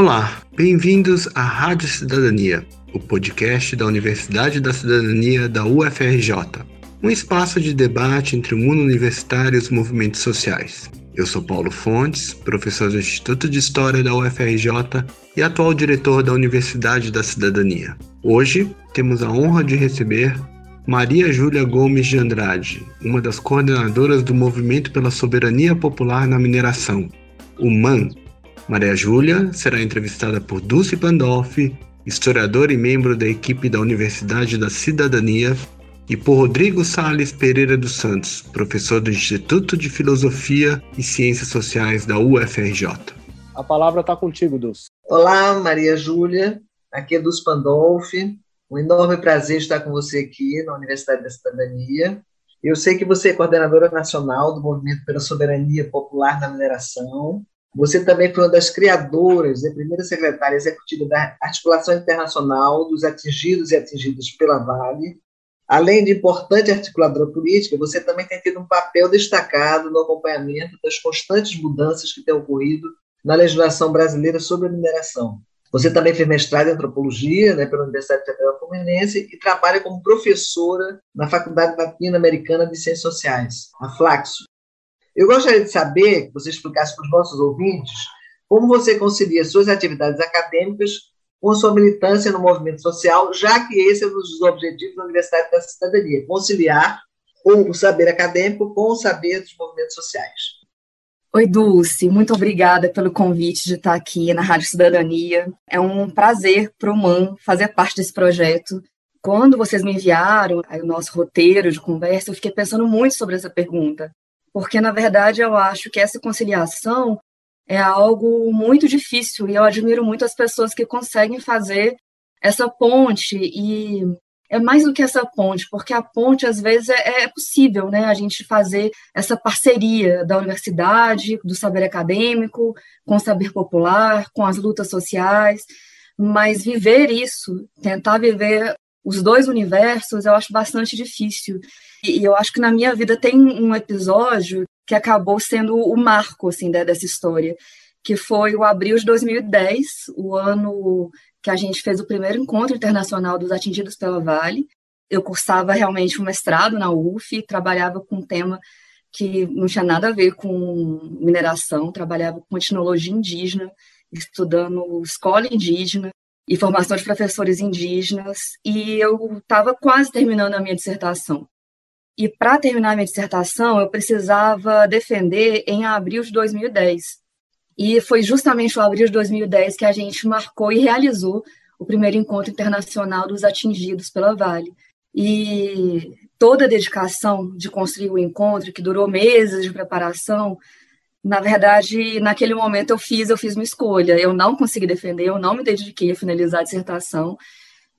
Olá, bem-vindos à Rádio Cidadania, o podcast da Universidade da Cidadania da UFRJ, um espaço de debate entre o mundo universitário e os movimentos sociais. Eu sou Paulo Fontes, professor do Instituto de História da UFRJ e atual diretor da Universidade da Cidadania. Hoje temos a honra de receber Maria Júlia Gomes de Andrade, uma das coordenadoras do Movimento pela Soberania Popular na Mineração, o MAN. Maria Júlia será entrevistada por Dulce Pandolfi, historiadora e membro da equipe da Universidade da Cidadania, e por Rodrigo Sales Pereira dos Santos, professor do Instituto de Filosofia e Ciências Sociais da UFRJ. A palavra está contigo, Dulce. Olá, Maria Júlia. Aqui é Dulce Pandolfi. Um enorme prazer estar com você aqui na Universidade da Cidadania. Eu sei que você é coordenadora nacional do Movimento pela Soberania Popular na Mineração. Você também foi uma das criadoras e primeira secretária executiva da Articulação Internacional dos Atingidos e Atingidas pela Vale, Além de importante articuladora política, você também tem tido um papel destacado no acompanhamento das constantes mudanças que têm ocorrido na legislação brasileira sobre a mineração. Você também fez mestrado em antropologia né, pela Universidade Federal Fluminense e trabalha como professora na Faculdade Latino-Americana de Ciências Sociais, a Flaxo. Eu gostaria de saber que você explicasse para os nossos ouvintes como você concilia suas atividades acadêmicas com sua militância no movimento social, já que esse é um dos objetivos da Universidade da Cidadania, conciliar o saber acadêmico com o saber dos movimentos sociais. Oi, Dulce, muito obrigada pelo convite de estar aqui na Rádio Cidadania. É um prazer para o MAN fazer parte desse projeto. Quando vocês me enviaram o nosso roteiro de conversa, eu fiquei pensando muito sobre essa pergunta, porque, na verdade, eu acho que essa conciliação é algo muito difícil e eu admiro muito as pessoas que conseguem fazer essa ponte e é mais do que essa ponte, porque a ponte às vezes é, é possível, né, a gente fazer essa parceria da universidade, do saber acadêmico, com o saber popular, com as lutas sociais, mas viver isso, tentar viver os dois universos, eu acho bastante difícil. E eu acho que na minha vida tem um episódio que acabou sendo o marco assim dessa história, que foi o abril de 2010, o ano que a gente fez o primeiro encontro internacional dos atingidos pela Vale. Eu cursava realmente um mestrado na UF, trabalhava com um tema que não tinha nada a ver com mineração, trabalhava com etnologia indígena, estudando escola indígena e formação de professores indígenas, e eu estava quase terminando a minha dissertação. E para terminar minha dissertação, eu precisava defender em abril de 2010. E foi justamente o abril de 2010 que a gente marcou e realizou o primeiro encontro internacional dos atingidos pela Vale. E toda a dedicação de construir o encontro, que durou meses de preparação, na verdade, naquele momento eu fiz, eu fiz uma escolha. Eu não consegui defender, eu não me dediquei a finalizar a dissertação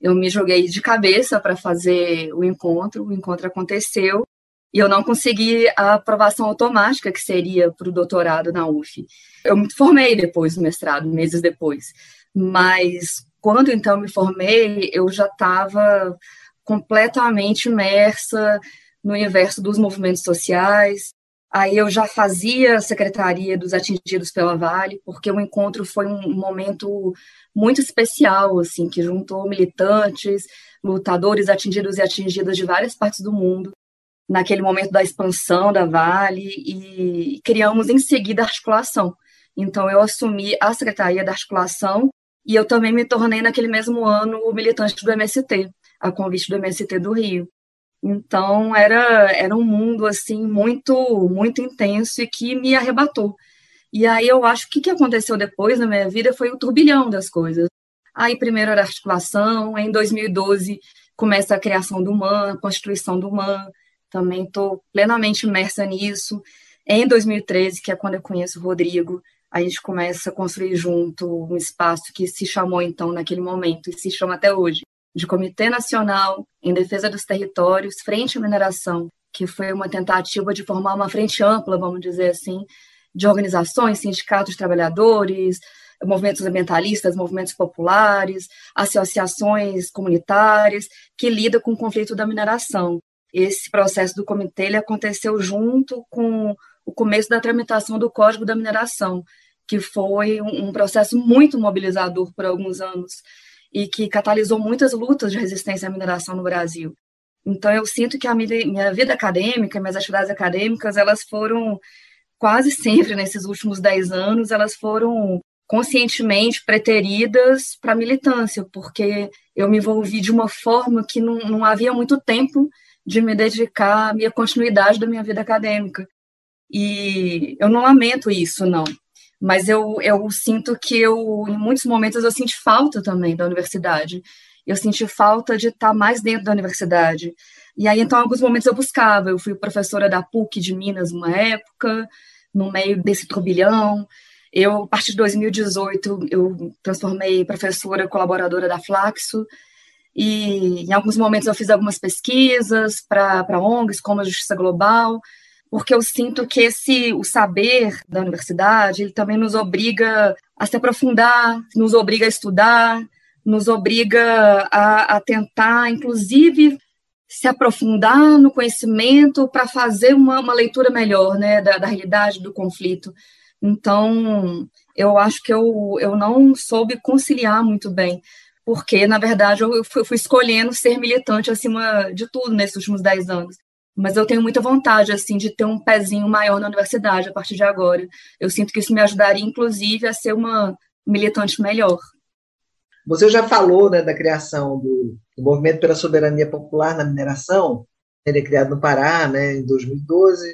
eu me joguei de cabeça para fazer o encontro, o encontro aconteceu e eu não consegui a aprovação automática que seria para o doutorado na UF. Eu me formei depois do mestrado, meses depois, mas quando então me formei, eu já estava completamente imersa no universo dos movimentos sociais. Aí eu já fazia a secretaria dos atingidos pela Vale, porque o encontro foi um momento muito especial, assim, que juntou militantes, lutadores atingidos e atingidas de várias partes do mundo, naquele momento da expansão da Vale, e criamos em seguida a articulação. Então, eu assumi a Secretaria da Articulação e eu também me tornei, naquele mesmo ano, militante do MST, a convite do MST do Rio. Então, era, era um mundo, assim, muito, muito intenso e que me arrebatou. E aí eu acho que o que aconteceu depois na minha vida foi o turbilhão das coisas. Aí primeiro era articulação, em 2012 começa a criação do MAN, a constituição do MAN, também estou plenamente imersa nisso. Em 2013, que é quando eu conheço o Rodrigo, a gente começa a construir junto um espaço que se chamou então naquele momento e se chama até hoje de Comitê Nacional em Defesa dos Territórios Frente à Mineração, que foi uma tentativa de formar uma frente ampla, vamos dizer assim, de organizações, sindicatos trabalhadores, movimentos ambientalistas, movimentos populares, associações comunitárias que lidam com o conflito da mineração. Esse processo do comitê ele aconteceu junto com o começo da tramitação do Código da Mineração, que foi um processo muito mobilizador por alguns anos e que catalisou muitas lutas de resistência à mineração no Brasil. Então, eu sinto que a minha vida acadêmica, minhas atividades acadêmicas, elas foram quase sempre, nesses últimos dez anos, elas foram conscientemente preteridas para a militância, porque eu me envolvi de uma forma que não, não havia muito tempo de me dedicar à minha continuidade da minha vida acadêmica. E eu não lamento isso, não. Mas eu, eu sinto que eu, em muitos momentos, eu senti falta também da universidade. Eu senti falta de estar mais dentro da universidade. E aí, então, em alguns momentos eu buscava. Eu fui professora da PUC de Minas uma época, no meio desse turbilhão. Eu, a partir de 2018, eu transformei professora colaboradora da Flaxo, e em alguns momentos eu fiz algumas pesquisas para ONGs, como a Justiça Global, porque eu sinto que esse o saber da universidade, ele também nos obriga a se aprofundar, nos obriga a estudar, nos obriga a, a tentar, inclusive, se aprofundar no conhecimento para fazer uma, uma, leitura melhor né, da, da realidade do conflito. Então, eu acho que eu, eu não soube conciliar muito bem, porque, na verdade, eu fui, fui escolhendo ser militante acima de tudo nesses últimos dez anos. Mas eu tenho muita vontade, assim, de ter um pezinho maior na universidade a partir de agora. Eu sinto que isso me ajudaria, inclusive, a ser uma militante melhor. Você já falou né, da criação do, do, Movimento pela Soberania Popular na Mineração, ele é criado no Pará, né, em 2012,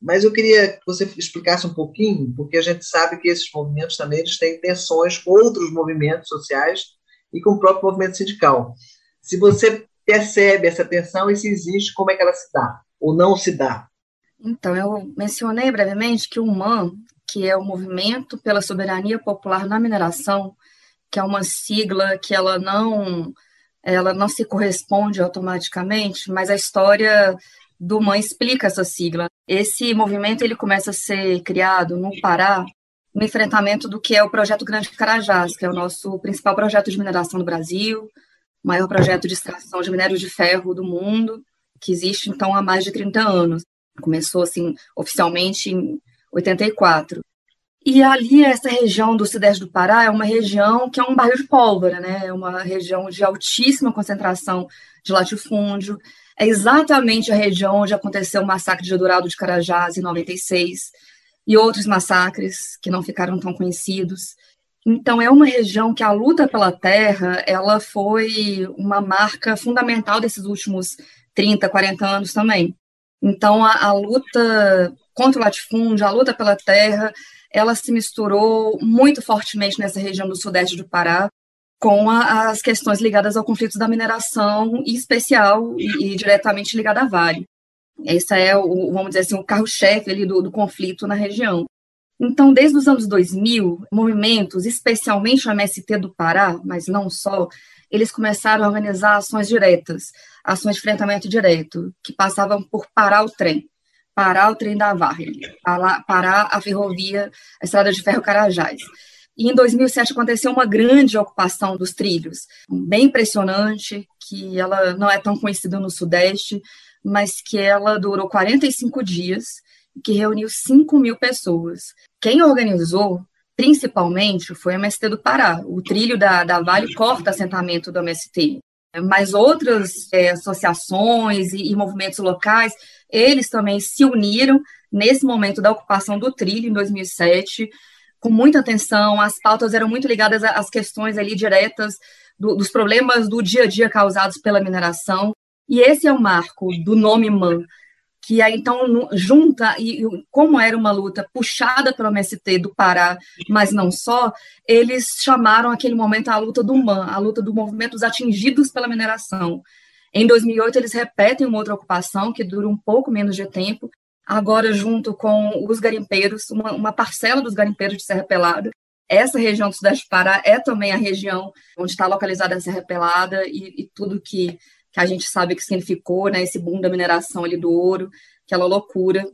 mas eu queria que você explicasse um pouquinho, porque a gente sabe que esses movimentos também eles têm tensões com outros movimentos sociais e com o próprio movimento sindical. Se você percebe essa tensão e se existe, como é que ela se dá ou não se dá? Então, eu mencionei brevemente que o MAN, que é o Movimento pela Soberania Popular na Mineração, que é uma sigla que ela não ela não se corresponde automaticamente, mas a história do MAN explica essa sigla. Esse movimento ele começa a ser criado no Pará no enfrentamento do que é o projeto Grande Carajás, que é o nosso principal projeto de mineração do Brasil, maior projeto de extração de minério de ferro do mundo, que existe então há mais de 30 anos. Começou assim oficialmente em 84. E ali essa região do sudeste do Pará é uma região que é um barril de pólvora, né? É uma região de altíssima concentração de latifúndio, é exatamente a região onde aconteceu o massacre de Dourado de Carajás em 96 e outros massacres que não ficaram tão conhecidos. Então é uma região que a luta pela terra, ela foi uma marca fundamental desses últimos 30, 40 anos também. Então a, a luta contra o latifúndio, a luta pela terra, ela se misturou muito fortemente nessa região do sudeste do Pará, com a, as questões ligadas ao conflito da mineração, em especial e, e diretamente ligada à Vale. Esse é, o, vamos dizer assim, o carro-chefe do, do conflito na região. Então, desde os anos 2000, movimentos, especialmente o MST do Pará, mas não só, eles começaram a organizar ações diretas, ações de enfrentamento direto, que passavam por parar o trem, parar o trem da Varre, parar a ferrovia, a estrada de ferro Carajás. E em 2007 aconteceu uma grande ocupação dos trilhos, bem impressionante, que ela não é tão conhecida no Sudeste, mas que ela durou 45 dias, que reuniu 5 mil pessoas. Quem organizou, principalmente, foi o MST do Pará. O trilho da, da Vale corta assentamento do MST. Mas outras é, associações e, e movimentos locais, eles também se uniram nesse momento da ocupação do trilho, em 2007, com muita atenção, as pautas eram muito ligadas às questões ali diretas do, dos problemas do dia a dia causados pela mineração, e esse é o marco do nome MAN, que aí então junta, e como era uma luta puxada pelo MST do Pará, mas não só, eles chamaram aquele momento a luta do MAN, a luta dos movimentos atingidos pela mineração. Em 2008, eles repetem uma outra ocupação, que dura um pouco menos de tempo, agora junto com os garimpeiros, uma, uma parcela dos garimpeiros de Serra Pelada. Essa região do Sudeste do Pará é também a região onde está localizada a Serra Pelada e, e tudo que, que a gente sabe que significou, né, esse boom da mineração ali do ouro, aquela loucura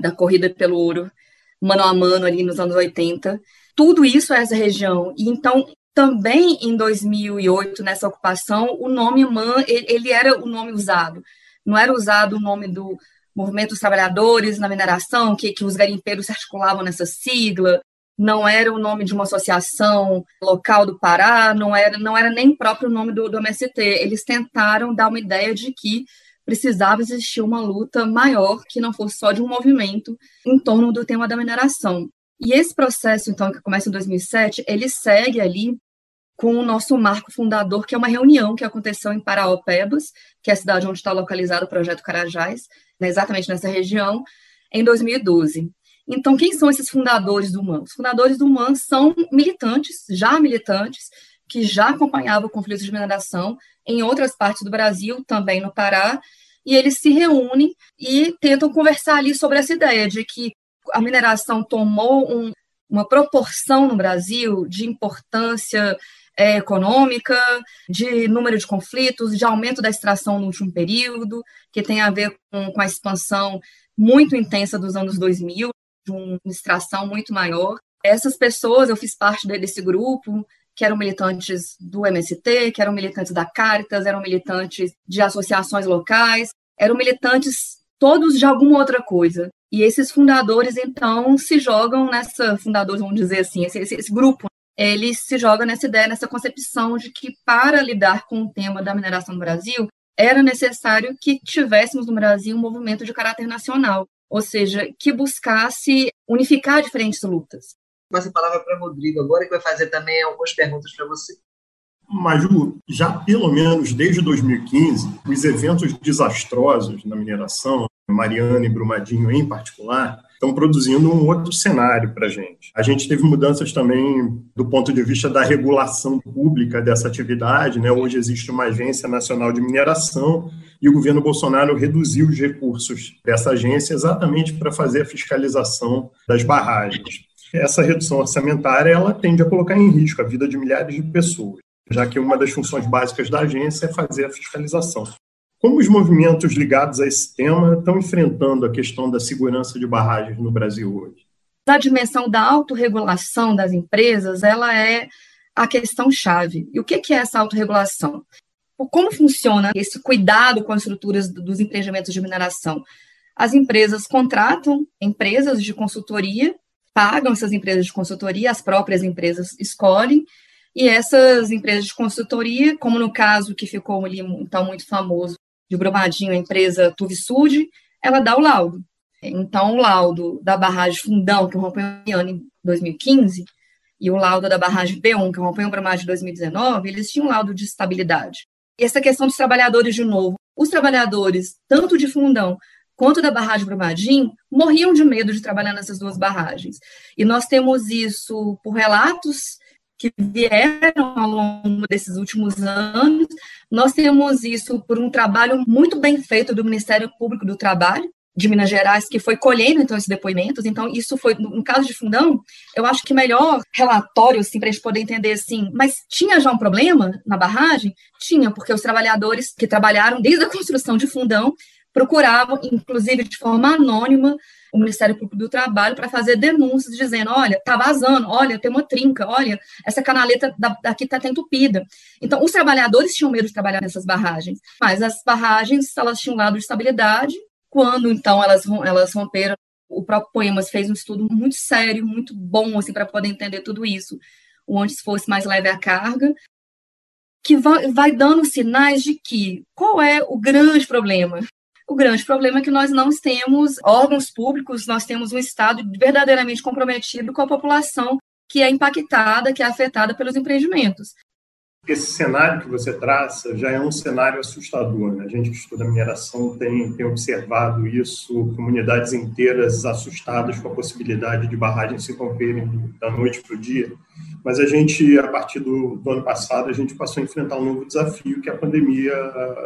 da corrida pelo ouro, mano a mano ali nos anos 80. Tudo isso é essa região. E então, também em 2008, nessa ocupação, o nome MAN, ele era o nome usado. Não era usado o nome do, movimento dos trabalhadores na mineração, que, que os garimpeiros se articulavam nessa sigla. Não era o nome de uma associação local do Pará, não era, não era nem próprio nome do, do MST. Eles tentaram dar uma ideia de que precisava existir uma luta maior, que não fosse só de um movimento em torno do tema da mineração. E esse processo, então, que começa em 2007, ele segue ali com o nosso marco fundador, que é uma reunião que aconteceu em Paraopebas, que é a cidade onde está localizado o projeto Carajás, né, exatamente nessa região, em 2012. Então, quem são esses fundadores do MAN? Os fundadores do MAN são militantes, já militantes, que já acompanhavam o conflito de mineração em outras partes do Brasil, também no Pará, e eles se reúnem e tentam conversar ali sobre essa ideia de que a mineração tomou um, uma proporção no Brasil de importância é, econômica, de número de conflitos, de aumento da extração no último período, que tem a ver com, com a expansão muito intensa dos anos 2000, de uma extração muito maior. Essas pessoas, eu fiz parte desse grupo, que eram militantes do MST, que eram militantes da Caritas, eram militantes de associações locais, eram militantes todos de alguma outra coisa. E esses fundadores, então, se jogam nessa, fundadores, vamos dizer assim, esse, esse, esse grupo, ele se joga nessa ideia, nessa concepção de que para lidar com o tema da mineração no Brasil, era necessário que tivéssemos no Brasil um movimento de caráter nacional, ou seja, que buscasse unificar diferentes lutas. Passo a palavra para Rodrigo agora, que vai fazer também algumas perguntas para você. Maju, já pelo menos desde 2015, os eventos desastrosos na mineração, Mariana e Brumadinho em particular, estão produzindo um outro cenário para a gente. A gente teve mudanças também do ponto de vista da regulação pública dessa atividade. Né? Hoje existe uma Agência Nacional de Mineração e o governo Bolsonaro reduziu os recursos dessa agência exatamente para fazer a fiscalização das barragens. Essa redução orçamentária ela tende a colocar em risco a vida de milhares de pessoas já que uma das funções básicas da agência é fazer a fiscalização. Como os movimentos ligados a esse tema estão enfrentando a questão da segurança de barragens no Brasil hoje? A dimensão da autorregulação das empresas, ela é a questão chave. E o que é essa autorregulação? Como funciona esse cuidado com as estruturas dos empreendimentos de mineração? As empresas contratam empresas de consultoria, pagam essas empresas de consultoria, as próprias empresas escolhem, e essas empresas de consultoria, como no caso que ficou ali então muito famoso de Brumadinho, a empresa Tuvisud, ela dá o laudo. Então, o laudo da barragem Fundão, que rompeu em 2015, e o laudo da barragem B1, que rompeu em Brumadinho em 2019, eles tinham um laudo de estabilidade. E essa questão dos trabalhadores, de novo, os trabalhadores, tanto de Fundão quanto da barragem Brumadinho, morriam de medo de trabalhar nessas duas barragens. E nós temos isso por relatos que vieram ao longo desses últimos anos. Nós temos isso por um trabalho muito bem feito do Ministério Público do Trabalho, de Minas Gerais, que foi colhendo então esses depoimentos. Então, isso foi, no caso de Fundão, eu acho que melhor relatório, assim, para a gente poder entender assim, mas tinha já um problema na barragem? Tinha, porque os trabalhadores que trabalharam desde a construção de Fundão procuravam, inclusive de forma anônima, o Ministério Público do Trabalho para fazer denúncias dizendo, olha, está vazando, olha, tem uma trinca, olha, essa canaleta daqui está entupida. Então, os trabalhadores tinham medo de trabalhar nessas barragens, mas as barragens, elas tinham um lado de estabilidade, quando, então, elas, elas romperam, o próprio Poemas fez um estudo muito sério, muito bom, assim, para poder entender tudo isso, o antes fosse mais leve a carga, que vai, vai dando sinais de que qual é o grande problema o grande problema é que nós não temos órgãos públicos, nós temos um Estado verdadeiramente comprometido com a população que é impactada, que é afetada pelos empreendimentos. Esse cenário que você traça já é um cenário assustador. Né? A gente que estuda mineração tem, tem observado isso, comunidades inteiras assustadas com a possibilidade de barragens se romperem da noite para o dia. Mas a gente, a partir do, do ano passado, a gente passou a enfrentar um novo desafio, que é a pandemia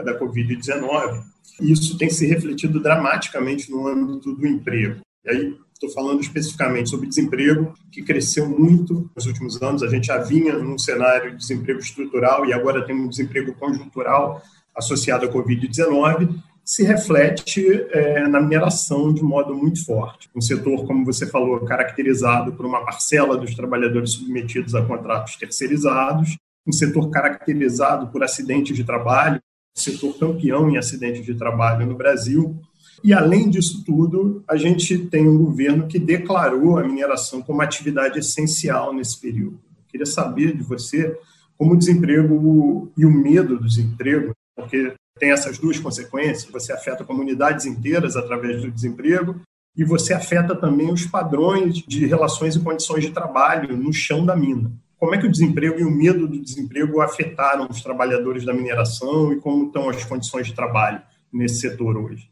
da Covid-19 isso tem se refletido dramaticamente no âmbito do emprego. E aí, estou falando especificamente sobre desemprego, que cresceu muito nos últimos anos. A gente já vinha num cenário de desemprego estrutural e agora tem um desemprego conjuntural associado à Covid-19, se reflete é, na mineração de modo muito forte. Um setor, como você falou, caracterizado por uma parcela dos trabalhadores submetidos a contratos terceirizados, um setor caracterizado por acidentes de trabalho, setor campeão em acidentes de trabalho no Brasil, E, além disso tudo, a gente tem um governo que declarou a mineração como atividade essencial nesse período. Eu queria saber de você como o desemprego e o medo do desemprego, porque tem essas duas consequências: você afeta comunidades inteiras através do desemprego e você afeta também os padrões de relações e condições de trabalho no chão da mina. Como é que o desemprego e o medo do desemprego afetaram os trabalhadores da mineração e como estão as condições de trabalho nesse setor hoje?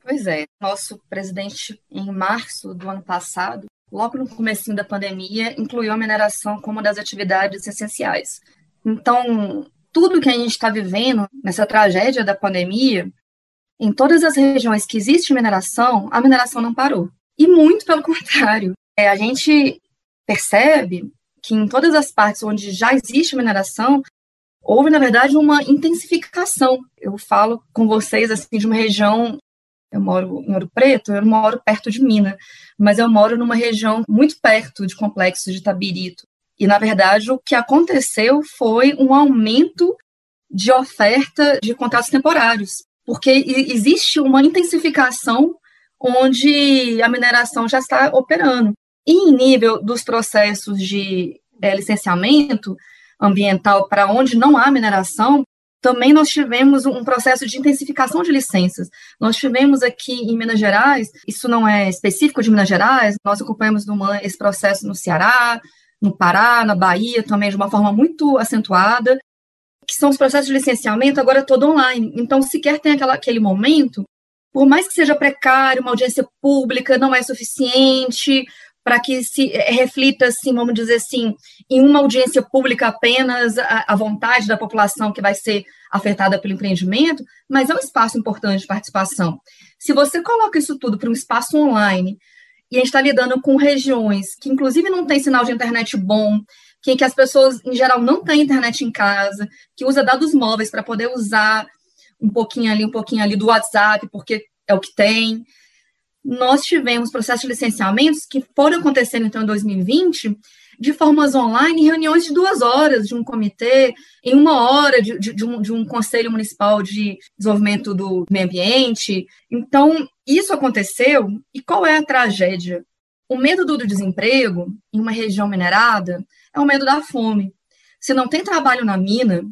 Pois é, nosso presidente, em março do ano passado, logo no começo da pandemia, incluiu a mineração como uma das atividades essenciais. Então, tudo que a gente está vivendo nessa tragédia da pandemia, em todas as regiões que existe mineração, a mineração não parou. E muito pelo contrário. É, a gente percebe que em todas as partes onde já existe mineração, houve, na verdade, uma intensificação. Eu falo com vocês assim de uma região eu moro em Ouro Preto, eu moro perto de Minas, mas eu moro numa região muito perto de complexos de Tabirito. E, na verdade, o que aconteceu foi um aumento de oferta de contratos temporários, porque existe uma intensificação onde a mineração já está operando. E em nível dos processos de é, licenciamento ambiental para onde não há mineração, também nós tivemos um processo de intensificação de licenças. Nós tivemos aqui em Minas Gerais, isso não é específico de Minas Gerais, nós acompanhamos esse processo no Ceará, no Pará, na Bahia também, de uma forma muito acentuada, que são os processos de licenciamento agora todo online. Então, sequer tem aquela, aquele momento, por mais que seja precário, uma audiência pública não é suficiente, para que se eh, reflita, assim, vamos dizer assim, em uma audiência pública apenas a, a, vontade da população que vai ser afetada pelo empreendimento, mas é um espaço importante de participação. Se você coloca isso tudo para um espaço online, e a gente está lidando com regiões que, inclusive, não tem sinal de internet bom, que, que as pessoas, em geral, não têm internet em casa, que usa dados móveis para poder usar um pouquinho ali, um pouquinho ali do WhatsApp, porque é o que tem, nós tivemos processos de licenciamentos que foram acontecendo, então, em 2020, de formas online, reuniões de duas horas de um comitê, em uma hora de, de, de, um, de um conselho municipal de desenvolvimento do meio ambiente. Então, isso aconteceu, e qual é a tragédia? O medo do desemprego em uma região minerada é o medo da fome. Se não tem trabalho na mina,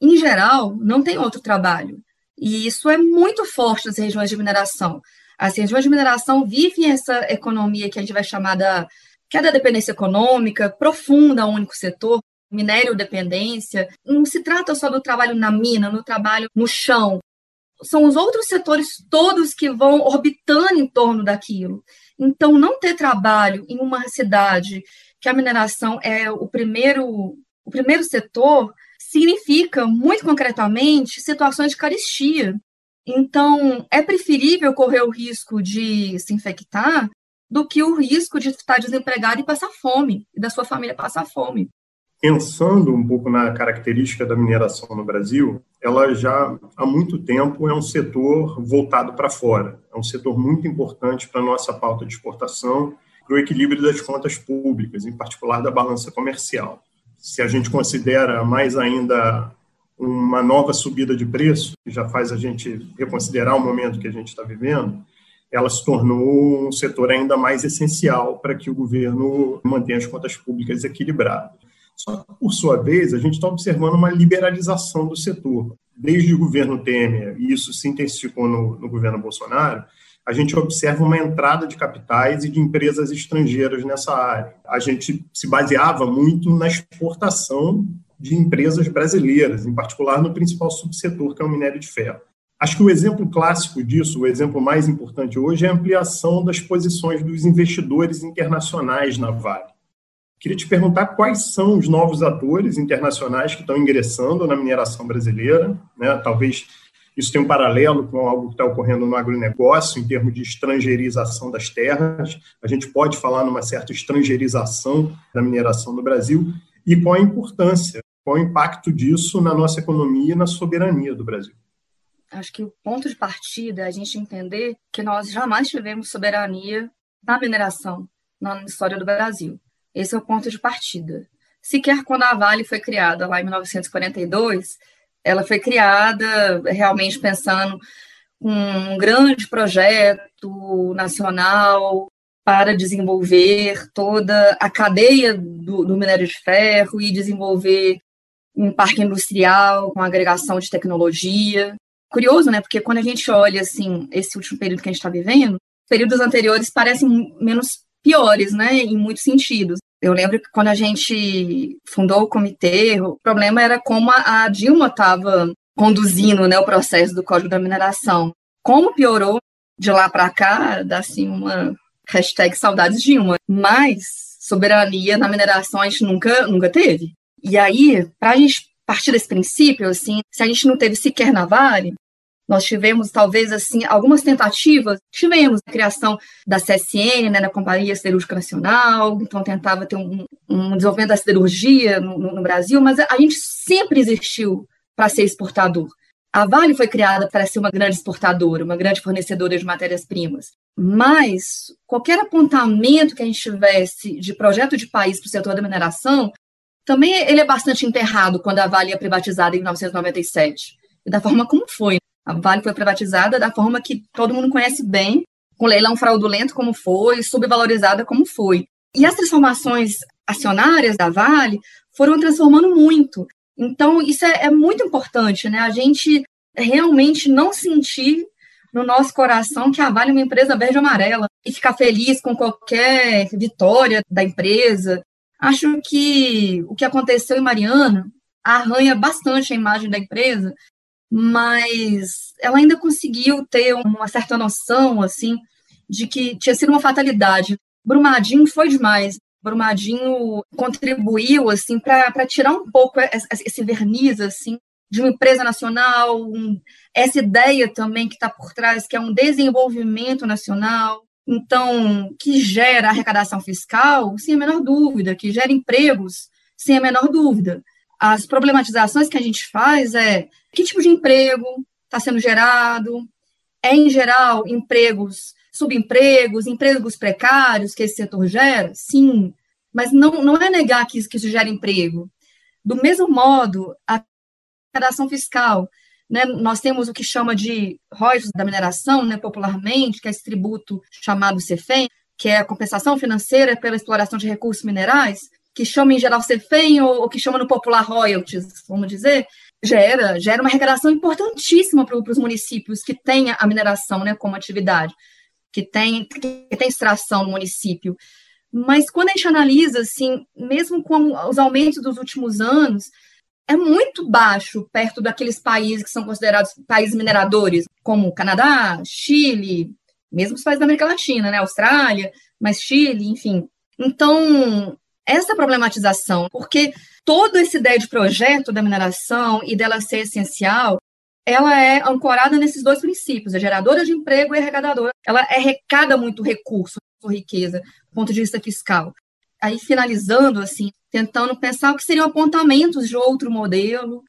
em geral, não tem outro trabalho. E isso é muito forte nas regiões de mineração. As regiões de mineração vivem essa economia que a gente vai chamar da, que é da dependência econômica, profunda a único setor, minério dependência. Não se trata só do trabalho na mina, no trabalho no chão. São os outros setores todos que vão orbitando em torno daquilo. Então, não ter trabalho em uma cidade que a mineração é o primeiro, o primeiro setor significa, muito concretamente, situações de caristia. Então, é preferível correr o risco de se infectar do que o risco de estar desempregado e passar fome, e da sua família passar fome. Pensando um pouco na característica da mineração no Brasil, ela já há muito tempo é um setor voltado para fora. É um setor muito importante para a nossa pauta de exportação, para o equilíbrio das contas públicas, em particular da balança comercial. Se a gente considera mais ainda uma nova subida de preço, que já faz a gente reconsiderar o momento que a gente está vivendo, ela se tornou um setor ainda mais essencial para que o governo mantenha as contas públicas equilibradas. Só que, por sua vez, a gente está observando uma liberalização do setor. Desde o governo Temer, e isso se intensificou no, no governo Bolsonaro, a gente observa uma entrada de capitais e de empresas estrangeiras nessa área. A gente se baseava muito na exportação de empresas brasileiras, em particular no principal subsetor, que é o minério de ferro. Acho que o exemplo clássico disso, o exemplo mais importante hoje, é a ampliação das posições dos investidores internacionais na Vale. Queria te perguntar quais são os novos atores internacionais que estão ingressando na mineração brasileira, né? talvez isso tenha um paralelo com algo que está ocorrendo no agronegócio, em termos de estrangeirização das terras. A gente pode falar numa certa estrangeirização da mineração no Brasil e qual a importância, qual o impacto disso na nossa economia e na soberania do Brasil. Acho que o ponto de partida é a gente entender que nós jamais tivemos soberania na mineração na história do Brasil. Esse é o ponto de partida. Sequer quando a Vale foi criada lá em 1942, ela foi criada realmente pensando um grande projeto nacional para desenvolver toda a cadeia do, do minério de ferro e desenvolver um parque industrial com agregação de tecnologia. Curioso, né? Porque quando a gente olha assim esse último período que a gente está vivendo, períodos anteriores parecem menos piores, né? Em muitos sentidos. Eu lembro que quando a gente fundou o comitê, o problema era como a Dilma estava conduzindo né, o processo do Código da Mineração. Como piorou de lá para cá, dá assim uma hashtag saudades Dilma. Mas soberania na mineração a gente nunca, nunca teve. E aí, para a gente partir desse princípio, assim, se a gente não teve sequer na Vale, nós tivemos, talvez, assim, algumas tentativas. Tivemos a criação da CSN, né, da Companhia Siderúrgica Nacional, então tentava ter um, um desenvolvimento da siderurgia no, no, Brasil, mas a gente sempre existiu para ser exportador. A Vale foi criada para ser uma grande exportadora, uma grande fornecedora de matérias-primas. Mas qualquer apontamento que a gente tivesse de projeto de país para o setor da mineração, também ele é bastante enterrado quando a Vale é privatizada em 1997. E da forma como foi. A Vale foi privatizada da forma que todo mundo conhece bem, com leilão fraudulento como foi, subvalorizada como foi. E as transformações acionárias da Vale foram transformando muito. Então, isso é, é muito importante, né? A gente realmente não sentir no nosso coração que a Vale é uma empresa verde-amarela e ficar feliz com qualquer vitória da empresa. Acho que o que aconteceu em Mariana arranha bastante a imagem da empresa mas ela ainda conseguiu ter uma certa noção, assim, de que tinha sido uma fatalidade. Brumadinho foi demais. Brumadinho contribuiu, assim, para tirar um pouco esse verniz, assim, de uma empresa nacional, um, essa ideia também que está por trás, que é um desenvolvimento nacional, então, que gera arrecadação fiscal, sem a menor dúvida, que gera empregos, sem a menor dúvida as problematizações que a gente faz é que tipo de emprego está sendo gerado, é em geral empregos, subempregos, empregos precários que esse setor gera? Sim, mas não, não é negar que isso, que isso gera emprego. Do mesmo modo, a arrecadação fiscal, né, nós temos o que chama de royalties da mineração, né, popularmente, que é esse tributo chamado CEFEM, que é a compensação financeira pela exploração de recursos minerais, que chama em geral CEFEM ou, ou que chama no popular royalties, vamos dizer, gera, gera uma arrecadação importantíssima para os municípios que têm a mineração né, como atividade, que tem, que tem extração no município. Mas quando a gente analisa, assim, mesmo com os aumentos dos últimos anos, é muito baixo perto daqueles países que são considerados países mineradores, como Canadá, Chile, mesmo os países da América Latina, né, Austrália, mas Chile, enfim. Então, essa problematização, porque toda essa ideia de projeto da mineração e dela ser essencial, ela é ancorada nesses dois princípios, a geradora de emprego e arrecadadora. Ela arrecada muito recurso, riqueza, do ponto de vista fiscal. Aí, finalizando, assim, tentando pensar o que seriam apontamentos de outro modelo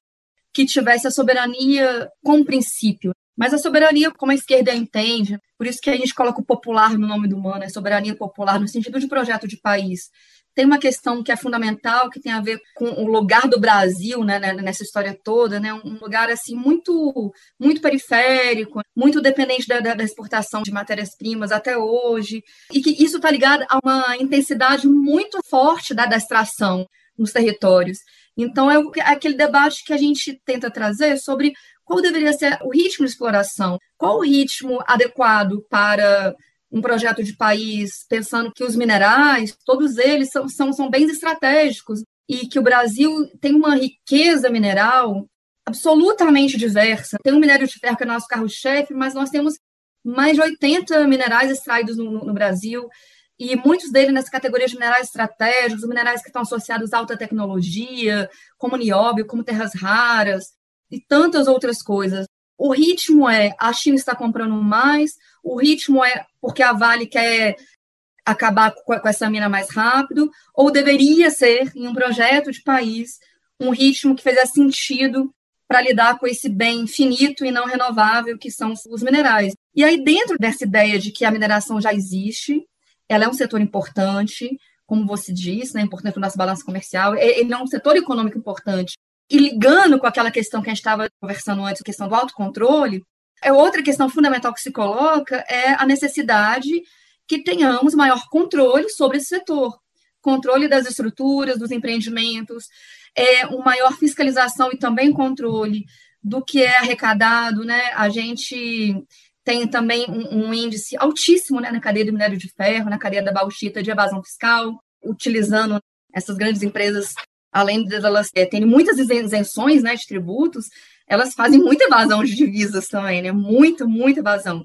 que tivesse a soberania como princípio. Mas a soberania, como a esquerda entende, por isso que a gente coloca o popular no nome do humano, é soberania popular, no sentido de projeto de país tem uma questão que é fundamental, que tem a ver com o lugar do Brasil né, né, nessa história toda, né, um lugar assim muito, muito periférico, muito dependente da, da exportação de matérias-primas até hoje, e que isso está ligado a uma intensidade muito forte da, da extração nos territórios. Então, é, é aquele debate que a gente tenta trazer sobre qual deveria ser o ritmo de exploração, qual o ritmo adequado para um projeto de país pensando que os minerais, todos eles são, são, são bens estratégicos e que o Brasil tem uma riqueza mineral absolutamente diversa. Tem o minério de ferro que é nosso carro-chefe, mas nós temos mais de 80 minerais extraídos no, no, Brasil e muitos deles nessa categoria de minerais estratégicos, minerais que estão associados à alta tecnologia, como nióbio, como terras raras e tantas outras coisas. O ritmo é a China está comprando mais, o ritmo é porque a Vale quer acabar com essa mina mais rápido, ou deveria ser, em um projeto de país, um ritmo que fizesse sentido para lidar com esse bem finito e não renovável que são os minerais. E aí, dentro dessa ideia de que a mineração já existe, ela é um setor importante, como você disse, né, importante no nosso balanço comercial, ele é um setor econômico importante, e ligando com aquela questão que a gente estava conversando antes, a questão do autocontrole, É outra questão fundamental que se coloca é a necessidade que tenhamos maior controle sobre esse setor, controle das estruturas, dos empreendimentos, é uma maior fiscalização e também controle do que é arrecadado, né? A gente tem também um, um índice altíssimo né, na cadeia do minério de ferro, na cadeia da bauxita de evasão fiscal, utilizando essas grandes empresas, além de elas é, terem muitas isenções né, de tributos, elas fazem muita evasão de divisas também, né? Muita, muita evasão.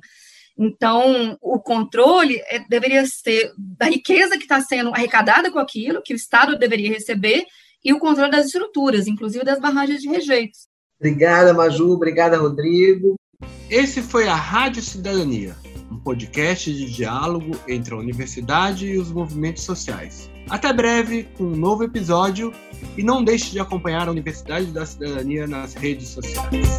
Então, o controle é, deveria ser da riqueza que está sendo arrecadada com aquilo, que o Estado deveria receber, e o controle das estruturas, inclusive das barragens de rejeitos. Obrigada, Maju. Obrigada, Rodrigo. Esse foi a Rádio Cidadania, um podcast de diálogo entre a universidade e os movimentos sociais. Até breve com um novo episódio e não deixe de acompanhar a Universidade da Cidadania nas redes sociais.